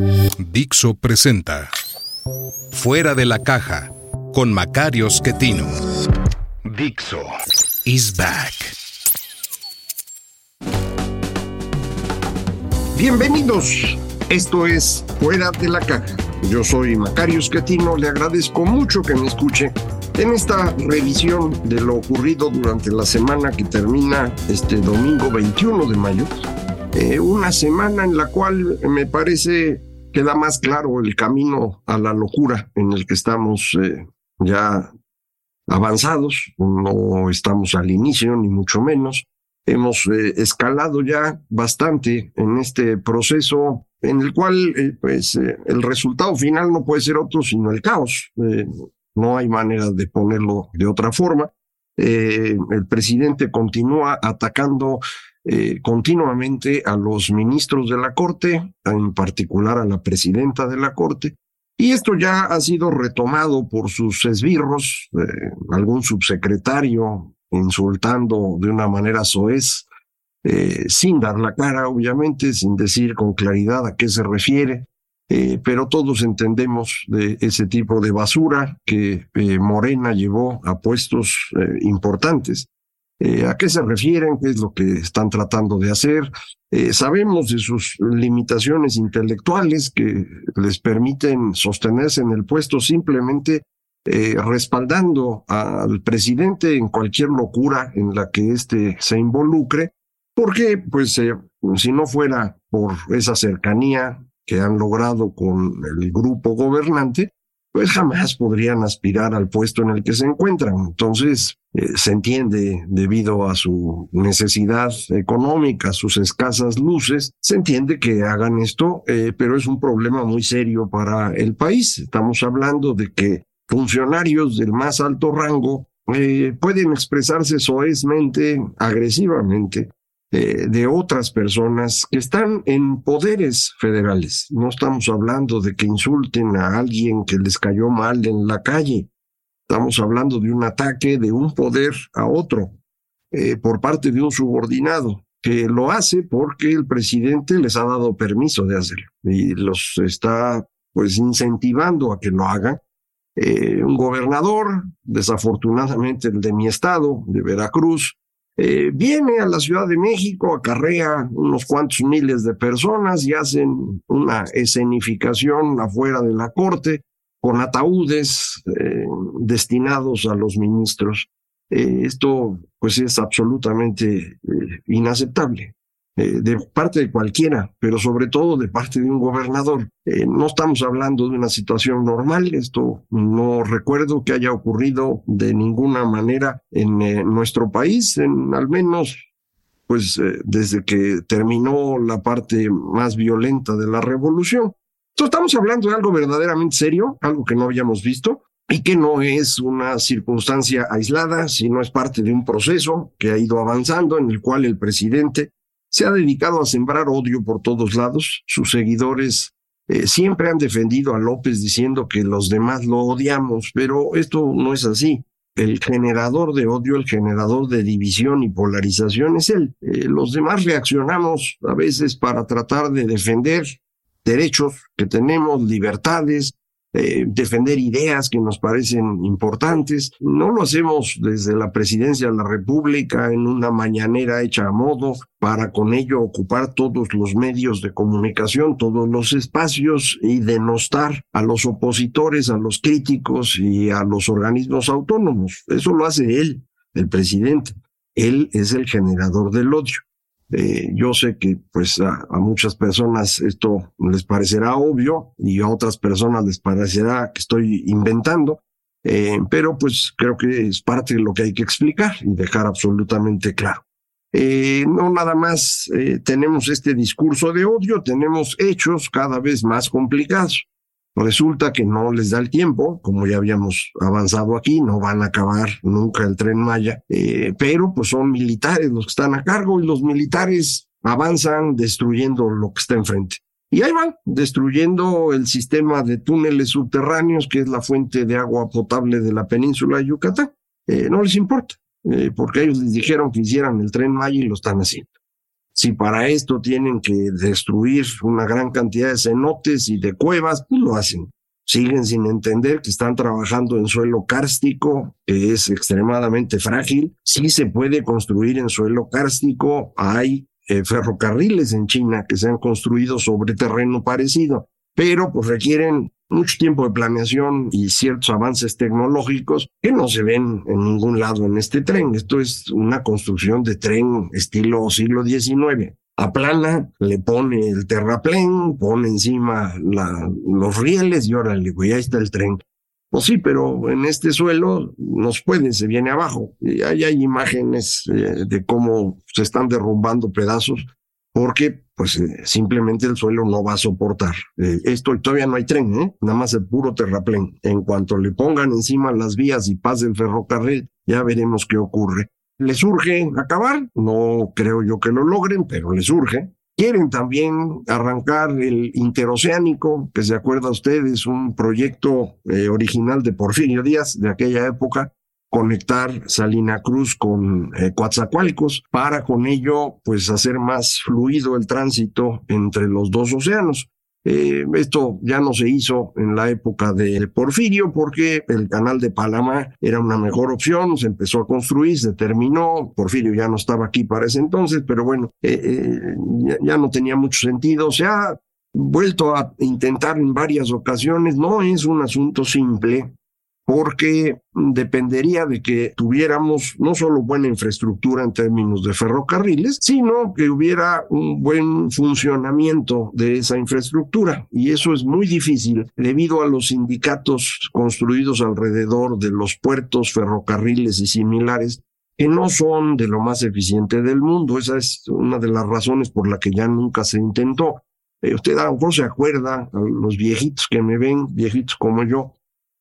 Dixo presenta Fuera de la caja con Macario Schettino. Dixo is back. Bienvenidos. Esto es Fuera de la caja. Yo soy Macario Schettino. Le agradezco mucho que me escuche en esta revisión de lo ocurrido durante la semana que termina este domingo 21 de mayo. Eh, una semana en la cual me parece queda más claro el camino a la locura en el que estamos eh, ya avanzados. No estamos al inicio, ni mucho menos. Hemos eh, escalado ya bastante en este proceso en el cual pues el resultado final no puede ser otro sino el caos. No hay manera de ponerlo de otra forma. Eh, el presidente continúa atacando eh, continuamente a los ministros de la Corte, en particular a la presidenta de la Corte, y esto ya ha sido retomado por sus esbirros, eh, algún subsecretario insultando de una manera soez, sin dar la cara, obviamente, sin decir con claridad a qué se refiere. Eh, pero todos entendemos de ese tipo de basura que eh, Morena llevó a puestos eh, importantes. ¿A qué se refieren? ¿Qué es lo que están tratando de hacer? sabemos de sus limitaciones intelectuales que les permiten sostenerse en el puesto simplemente respaldando al presidente en cualquier locura en la que éste se involucre, porque pues si no fuera por esa cercanía que han logrado con el grupo gobernante, pues jamás podrían aspirar al puesto en el que se encuentran. Entonces, eh, se entiende debido a su necesidad económica, sus escasas luces, se entiende que hagan esto, eh, pero es un problema muy serio para el país. Estamos hablando de que funcionarios del más alto rango eh, pueden expresarse soezmente, agresivamente, eh, de otras personas que están en poderes federales. No estamos hablando de que insulten a alguien que les cayó mal en la calle. Estamos hablando de un ataque de un poder a otro eh, por parte de un subordinado que lo hace porque el presidente les ha dado permiso de hacerlo y los está pues incentivando a que lo hagan. Eh, un gobernador, desafortunadamente el de mi estado, de Veracruz, eh, viene a la Ciudad de México, acarrea unos cuantos miles de personas y hacen una escenificación afuera de la corte con ataúdes eh, destinados a los ministros. Eh, esto pues es absolutamente inaceptable. Eh, de parte de cualquiera, pero sobre todo de parte de un gobernador. Eh, no estamos hablando de una situación normal, esto no recuerdo que haya ocurrido de ninguna manera en eh, nuestro país, en al menos pues desde que terminó la parte más violenta de la revolución. Estamos hablando de algo verdaderamente serio, algo que no habíamos visto, y que no es una circunstancia aislada, sino es parte de un proceso que ha ido avanzando en el cual el presidente se ha dedicado a sembrar odio por todos lados. Sus seguidores eh, siempre han defendido a López diciendo que los demás lo odiamos, pero esto no es así. El generador de odio, el generador de división y polarización es él. Eh, los demás reaccionamos a veces para tratar de defender derechos que tenemos, libertades, eh, defender ideas que nos parecen importantes. No lo hacemos desde la presidencia de la República en una mañanera hecha a modo para con ello ocupar todos los medios de comunicación, todos los espacios y denostar a los opositores, a los críticos y a los organismos autónomos. Eso lo hace él, el presidente. Él es el generador del odio. Eh, yo sé que pues a, muchas personas esto les parecerá obvio y a otras personas les parecerá que estoy inventando, eh, pero pues creo que es parte de lo que hay que explicar y dejar absolutamente claro. Eh, no nada más tenemos este discurso de odio, tenemos hechos cada vez más complicados. Resulta que no les da el tiempo, como ya habíamos avanzado aquí, no van a acabar nunca el tren Maya, eh, pero pues son militares los que están a cargo y los militares avanzan destruyendo lo que está enfrente. Y ahí van, destruyendo el sistema de túneles subterráneos, que es la fuente de agua potable de la península de Yucatán. Eh, no les importa, eh, porque ellos les dijeron que hicieran el tren Maya y lo están haciendo. Si para esto tienen que destruir una gran cantidad de cenotes y de cuevas, pues lo hacen. Siguen sin entender que están trabajando en suelo kárstico, que es extremadamente frágil. Sí se puede construir en suelo kárstico. Hay eh, ferrocarriles en China que se han construido sobre terreno parecido, pero pues requieren mucho tiempo de planeación y ciertos avances tecnológicos que no se ven en ningún lado en este tren. Esto es una construcción de tren estilo siglo XIX. Aplana, le pone el terraplén, pone encima los rieles y órale, güey, ahí está el tren. Pues sí, pero en este suelo nos puede, se viene abajo. Y ahí hay imágenes eh, de cómo se están derrumbando pedazos porque pues eh, simplemente el suelo no va a soportar. Eh, esto todavía no hay tren, ¿eh? nada más el puro terraplén. En cuanto le pongan encima las vías y pase el ferrocarril, ya veremos qué ocurre. ¿Les urge acabar? No creo yo que lo logren, pero les urge. Quieren también arrancar el interoceánico, que se acuerda usted, es un proyecto eh, original de Porfirio Díaz de aquella época, conectar Salina Cruz con eh, para con ello pues hacer más fluido el tránsito entre los dos océanos. Eh, esto ya no se hizo en la época de Porfirio porque el canal de Panamá era una mejor opción, se empezó a construir, se terminó, Porfirio ya no estaba aquí para ese entonces, pero bueno, eh, eh, ya, ya no tenía mucho sentido, se ha vuelto a intentar en varias ocasiones, no es un asunto simple, porque dependería de que tuviéramos no solo buena infraestructura en términos de ferrocarriles, sino que hubiera un buen funcionamiento de esa infraestructura. Y eso es muy difícil debido a los sindicatos construidos alrededor de los puertos, ferrocarriles y similares que no son de lo más eficiente del mundo. Esa es una de las razones por la que ya nunca se intentó. Eh, usted a lo mejor se acuerda, los viejitos que me ven, viejitos como yo,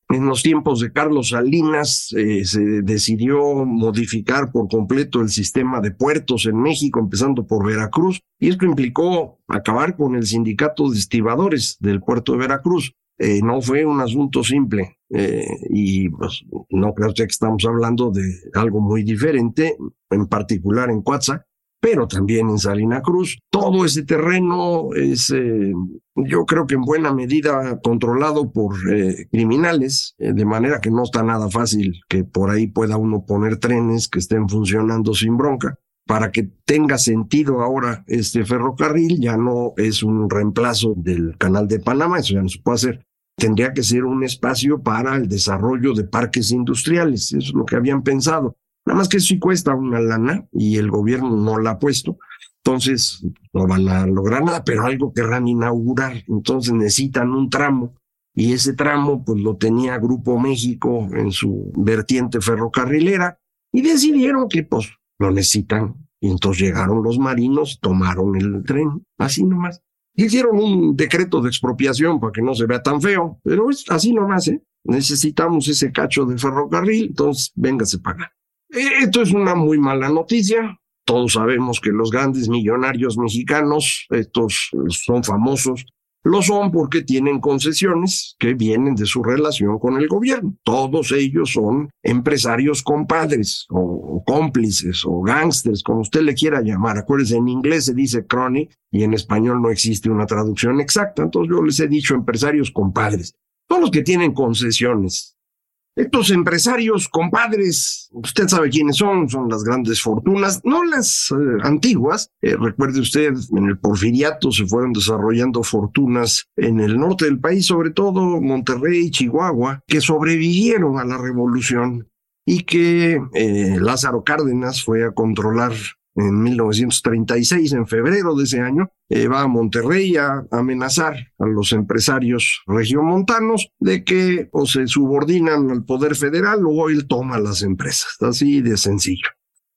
en los tiempos de Carlos Salinas eh, se decidió modificar por completo el sistema de puertos en México, empezando por Veracruz, y esto implicó acabar con el sindicato de estibadores del puerto de Veracruz. Eh, no fue un asunto simple eh, y pues, no creo que estamos hablando de algo muy diferente, en particular en Coatza, pero también en Salina Cruz. Todo ese terreno es, eh, yo creo que en buena medida controlado por eh, criminales, eh, de manera que no está nada fácil que por ahí pueda uno poner trenes que estén funcionando sin bronca. Para que tenga sentido ahora este ferrocarril, ya no es un reemplazo del canal de Panamá, eso ya no se puede hacer. Tendría que ser un espacio para el desarrollo de parques industriales, eso es lo que habían pensado Nada más que sí cuesta una lana y el gobierno no la ha puesto. Entonces no van a lograr nada, pero algo querrán inaugurar. Entonces necesitan un tramo y ese tramo pues lo tenía Grupo México en su vertiente ferrocarrilera y decidieron que pues lo necesitan. Y entonces llegaron los marinos, tomaron el tren, así nomás. Hicieron un decreto de expropiación para que no se vea tan feo, pero es así nomás, ¿eh? Necesitamos ese cacho de ferrocarril, entonces véngase. Eh, esto es una muy mala noticia. Todos sabemos que los grandes millonarios mexicanos, estos son famosos, lo son porque tienen concesiones que vienen de su relación con el gobierno. Todos ellos son empresarios compadres o cómplices o gángsters, como usted le quiera llamar. Acuérdense, en inglés se dice crony y en español no existe una traducción exacta. Entonces yo les he dicho empresarios compadres. Todos los que tienen concesiones estos empresarios compadres, usted sabe quiénes son, son las grandes fortunas, no las eh, antiguas. Eh, recuerde usted, en el porfiriato se fueron desarrollando fortunas en el norte del país, sobre todo Monterrey, Chihuahua, que sobrevivieron a la revolución y que eh, Lázaro Cárdenas fue a controlar en 1936, en febrero de ese año, eh, va a Monterrey a amenazar a los empresarios regiomontanos de que o se subordinan al poder federal o él toma las empresas, así de sencillo.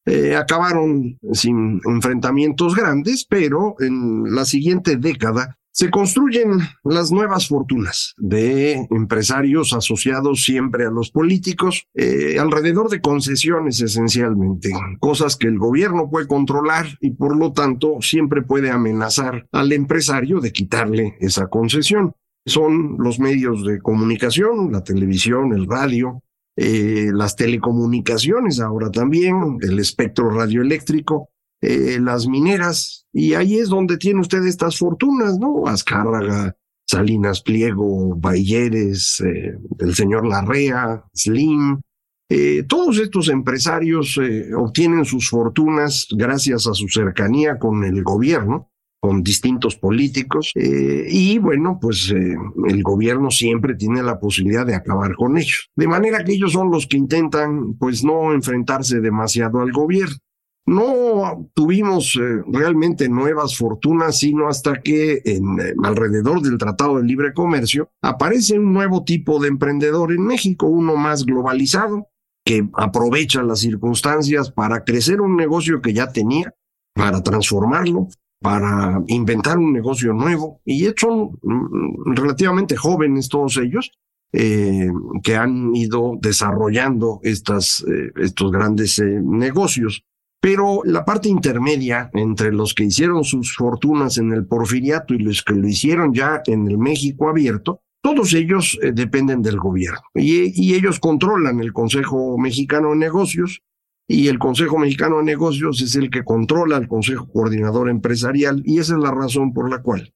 eh, acabaron sin enfrentamientos grandes, pero en la siguiente década se construyen las nuevas fortunas de empresarios asociados siempre a los políticos, eh, alrededor de concesiones esencialmente, cosas que el gobierno puede controlar y por lo tanto siempre puede amenazar al empresario de quitarle esa concesión. Son los medios de comunicación, la televisión, el radio, eh, las telecomunicaciones ahora también, el espectro radioeléctrico, eh, las mineras, y ahí es donde tiene usted estas fortunas, ¿no? Azcárraga, Salinas Pliego, Bayeres, eh, el señor Larrea, Slim, eh, todos estos empresarios obtienen sus fortunas gracias a su cercanía con el gobierno, con distintos políticos, y bueno, pues el gobierno siempre tiene la posibilidad de acabar con ellos. De manera que ellos son los que intentan, pues, no enfrentarse demasiado al gobierno. No tuvimos eh, realmente nuevas fortunas, sino hasta que en, eh, alrededor del Tratado de Libre Comercio aparece un nuevo tipo de emprendedor en México, uno más globalizado, que aprovecha las circunstancias para crecer un negocio que ya tenía, para transformarlo, para inventar un negocio nuevo. Y son mm, relativamente jóvenes todos ellos, eh, que han ido desarrollando estas, estos grandes negocios. Pero la parte intermedia entre los que hicieron sus fortunas en el porfiriato y los que lo hicieron ya en el México abierto, todos ellos eh, dependen del gobierno y, ellos controlan el Consejo Mexicano de Negocios y el Consejo Mexicano de Negocios es el que controla el Consejo Coordinador Empresarial y esa es la razón por la cual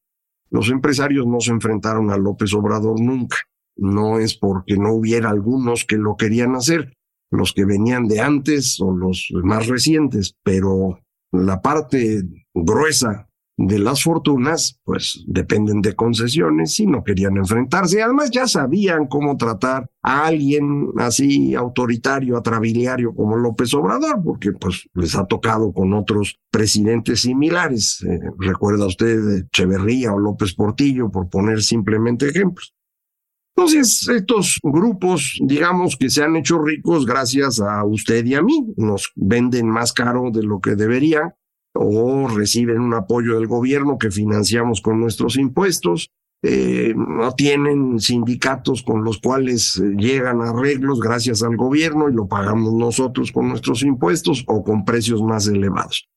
los empresarios no se enfrentaron a López Obrador nunca. No es porque no hubiera algunos que lo querían hacer, los que venían de antes o los más recientes, pero la parte gruesa de las fortunas, pues dependen de concesiones y no querían enfrentarse. Además, ya sabían cómo tratar a alguien así autoritario, atrabiliario como López Obrador, porque pues les ha tocado con otros presidentes similares. Eh, recuerda usted Echeverría o López Portillo, por poner simplemente ejemplos. Entonces, estos grupos, digamos que se han hecho ricos gracias a usted y a mí, nos venden más caro de lo que deberían o reciben un apoyo del gobierno que financiamos con nuestros impuestos, eh, no tienen sindicatos con los cuales eh, llegan arreglos gracias al gobierno y lo pagamos nosotros con nuestros impuestos o con precios más elevados.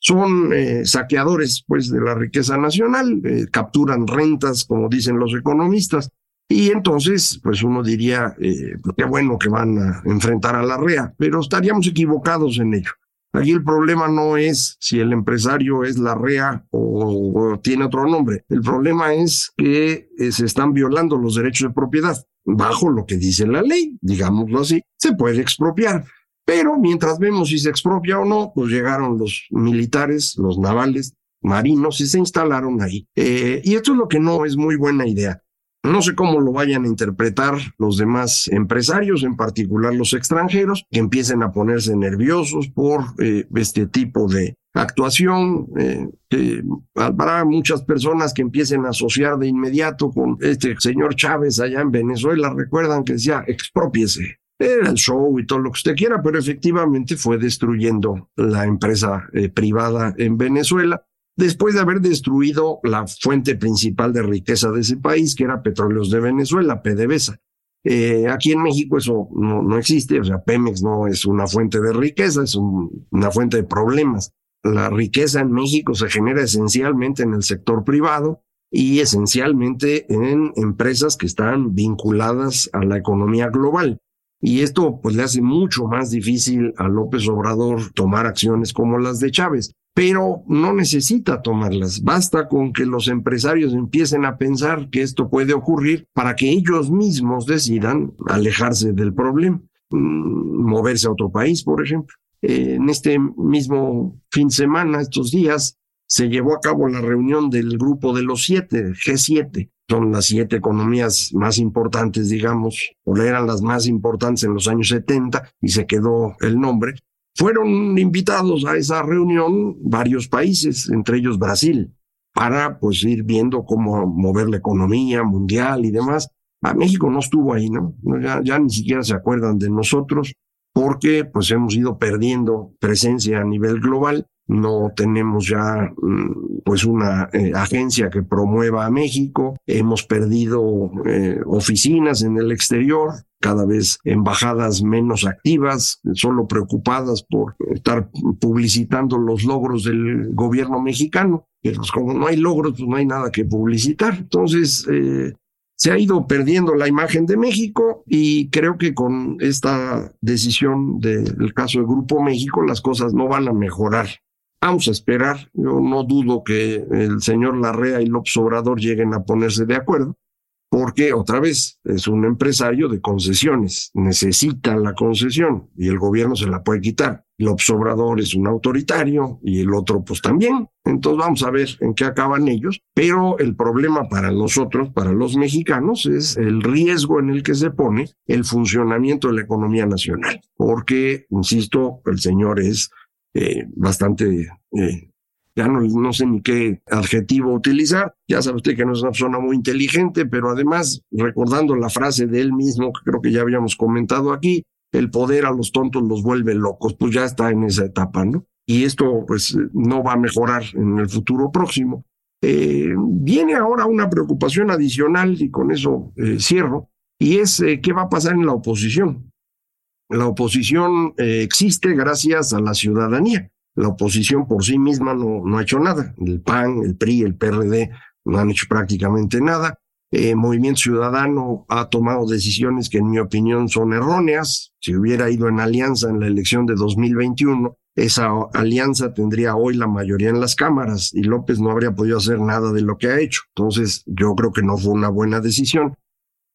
Son eh, saqueadores pues de la riqueza nacional, capturan rentas como dicen los economistas y entonces, pues uno diría, eh, qué bueno que van a enfrentar a la REA, pero estaríamos equivocados en ello. Aquí el problema no es si el empresario es la REA o, tiene otro nombre. El problema es que eh, se están violando los derechos de propiedad. Bajo lo que dice la ley, digámoslo así, se puede expropiar. Pero mientras vemos si se expropia o no, pues llegaron los militares, los navales, marinos y se instalaron ahí. Eh, y esto es lo que no es muy buena idea. No sé cómo lo vayan a interpretar los demás empresarios, en particular los extranjeros, que empiecen a ponerse nerviosos por eh, este tipo de actuación, eh, habrá muchas personas que empiecen a asociar de inmediato con este señor Chávez allá en Venezuela. Recuerdan que decía, expropiese. Era el show y todo lo que usted quiera, pero efectivamente fue destruyendo la empresa eh, privada en Venezuela después de haber destruido la fuente principal de riqueza de ese país, que era Petróleos de Venezuela, PDVSA. Eh, aquí en México eso no, existe, o sea, Pemex no es una fuente de riqueza, es una fuente de problemas. La riqueza en México se genera esencialmente en el sector privado y esencialmente en empresas que están vinculadas a la economía global. Y esto pues le hace mucho más difícil a López Obrador tomar acciones como las de Chávez pero no necesita tomarlas. Basta con que los empresarios empiecen a pensar que esto puede ocurrir para que ellos mismos decidan alejarse del problema, mm, moverse a otro país, por ejemplo. En este mismo fin de semana, estos días, se llevó a cabo la reunión del grupo de los siete, G7. Son las siete economías más importantes, digamos, o eran las más importantes en los años 70 y se quedó el nombre. Fueron invitados a esa reunión varios países, entre ellos Brasil, para pues ir viendo cómo mover la economía mundial y demás. A México no estuvo ahí, ¿no? Ya, ya ni siquiera se acuerdan de nosotros, porque pues hemos ido perdiendo presencia a nivel global no tenemos ya mm, pues una eh, agencia que promueva a México, hemos perdido eh, oficinas en el exterior, cada vez embajadas menos activas, solo preocupadas por estar publicitando los logros del gobierno mexicano. Pero pues, como no hay logros, pues no hay nada que publicitar. Entonces, eh, se ha ido perdiendo la imagen de México y creo que con esta decisión del caso de Grupo México las cosas no van a mejorar. Vamos a esperar. Yo no dudo que el señor Larrea y López Obrador lleguen a ponerse de acuerdo, porque otra vez es un empresario de concesiones, necesita la concesión y el gobierno se la puede quitar. López Obrador es un autoritario y el otro pues también. Entonces vamos a ver en qué acaban ellos. Pero el problema para nosotros, para los mexicanos, es el riesgo en el que se pone el funcionamiento de la economía nacional. Porque, insisto, el señor es eh, bastante, eh, ya no, no sé ni qué adjetivo utilizar. Ya sabe usted que no es una persona muy inteligente, pero además, recordando la frase de él mismo, que creo que ya habíamos comentado aquí, el poder a los tontos los vuelve locos, pues ya está en esa etapa, ¿no? Y esto pues no va a mejorar en el futuro próximo. Eh, viene ahora una preocupación adicional y con eso cierro, y es qué va a pasar en la oposición. La oposición eh, existe gracias a la ciudadanía. La oposición por sí misma no, ha hecho nada. El PAN, el PRI, el PRD no han hecho prácticamente nada. El Movimiento Ciudadano ha tomado decisiones que en mi opinión son erróneas. Si hubiera ido en alianza en la elección de 2021, esa alianza tendría hoy la mayoría en las cámaras y López no habría podido hacer nada de lo que ha hecho. Entonces, yo creo que no fue una buena decisión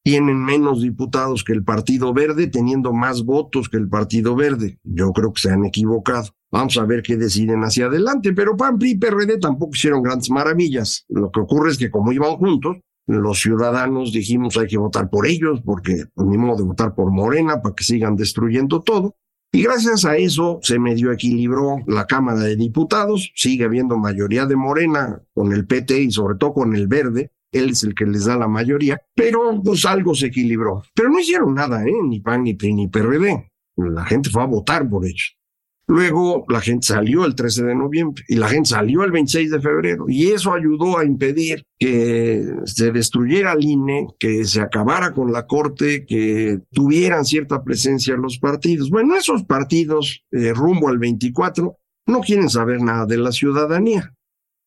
tienen menos diputados que el Partido Verde, teniendo más votos que el Partido Verde. Yo creo que se han equivocado. Vamos a ver qué deciden hacia adelante, pero PAN, y PRD tampoco hicieron grandes maravillas. Lo que ocurre es que como iban juntos, los ciudadanos dijimos hay que votar por ellos, porque pues, ni modo de votar por Morena para que sigan destruyendo todo. Y gracias a eso se medio equilibró la Cámara de Diputados, sigue habiendo mayoría de Morena con el PT y sobre todo con el Verde, él es el que les da la mayoría, pero pues algo se equilibró. Pero no hicieron nada, ¿eh? Ni PAN, ni PRI, ni PRD. La gente fue a votar por ellos. Luego la gente salió el 13 de noviembre y la gente salió el 26 de febrero y eso ayudó a impedir que se destruyera el INE, que se acabara con la corte, que tuvieran cierta presencia los partidos. Bueno, esos partidos eh, rumbo al 24 no quieren saber nada de la ciudadanía,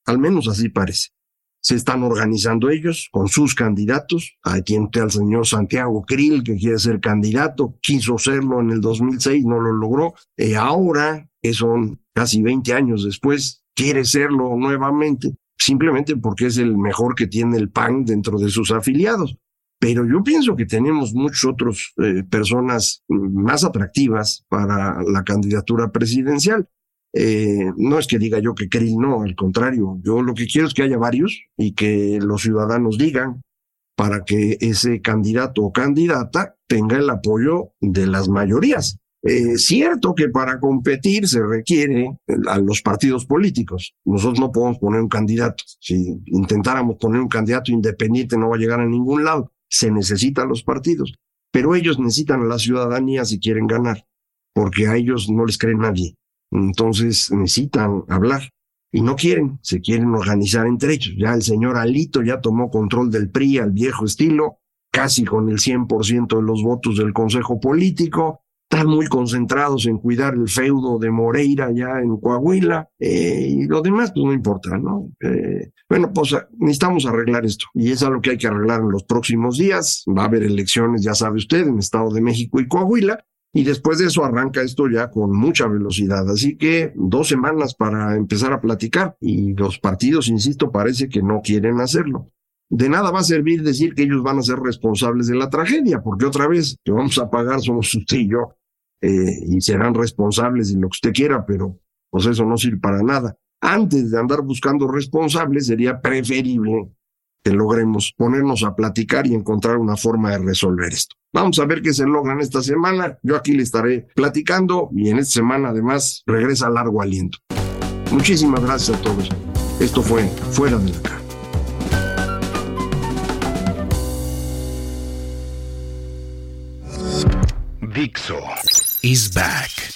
al menos así parece se están organizando ellos con sus candidatos. Aquí está el señor Santiago Krill, que quiere ser candidato, quiso serlo en el 2006, no lo logró. Y ahora, que son casi 20 años después, quiere serlo nuevamente, simplemente porque es el mejor que tiene el PAN dentro de sus afiliados. Pero yo pienso que tenemos muchas otras eh, personas más atractivas para la candidatura presidencial. Eh, no es que diga yo que Krill no, al contrario, yo lo que quiero es que haya varios y que los ciudadanos digan para que ese candidato o candidata tenga el apoyo de las mayorías. Es cierto que para competir se requiere a los partidos políticos. Nosotros no podemos poner un candidato. Si intentáramos poner un candidato independiente no va a llegar a ningún lado. Se necesitan los partidos. Pero ellos necesitan a la ciudadanía si quieren ganar, porque a ellos no les cree nadie. Entonces necesitan hablar y no quieren, se quieren organizar entre ellos. Ya el señor Alito ya tomó control del PRI al viejo estilo, casi con el 100% de los votos del Consejo Político. Están muy concentrados en cuidar el feudo de Moreira ya en Coahuila eh, y lo demás pues no importa, ¿no? Eh, bueno, pues necesitamos arreglar esto y es algo que hay que arreglar en los próximos días. Va a haber elecciones, ya sabe usted, en Estado de México y Coahuila y después de eso arranca esto ya con mucha velocidad. Así que dos semanas para empezar a platicar y los partidos, insisto, parece que no quieren hacerlo. De nada va a servir decir que ellos van a ser responsables de la tragedia, porque otra vez que vamos a pagar somos usted y yo, eh, y serán responsables de lo que usted quiera, pero pues eso no sirve para nada. Antes de andar buscando responsables, sería preferible logremos ponernos a platicar y encontrar una forma de resolver esto. Vamos a ver qué se logra en esta semana. Yo aquí le estaré platicando y en esta semana además regresa largo aliento. Muchísimas gracias a todos. Esto fue Fuera de la Caja. Dixo is back.